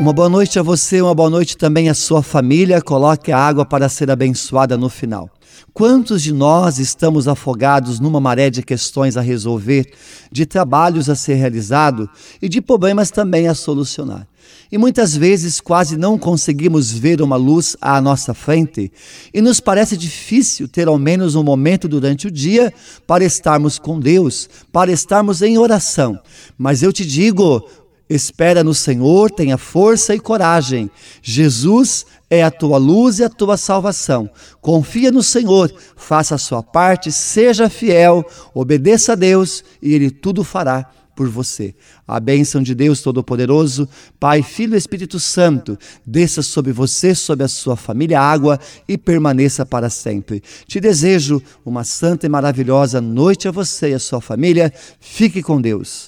Uma boa noite a você, uma boa noite também à sua família. Coloque a água para ser abençoada no final. Quantos de nós estamos afogados numa maré de questões a resolver, de trabalhos a ser realizado e de problemas também a solucionar? E muitas vezes quase não conseguimos ver uma luz à nossa frente e nos parece difícil ter ao menos um momento durante o dia para estarmos com Deus, para estarmos em oração. Mas eu te digo, Espera no Senhor, tenha força e coragem. Jesus é a tua luz e a tua salvação. Confia no Senhor, faça a sua parte, seja fiel, obedeça a Deus e Ele tudo fará por você. A bênção de Deus Todo-Poderoso, Pai, Filho e Espírito Santo, desça sobre você, sobre a sua família, água e permaneça para sempre. Te desejo uma santa e maravilhosa noite a você e a sua família. Fique com Deus.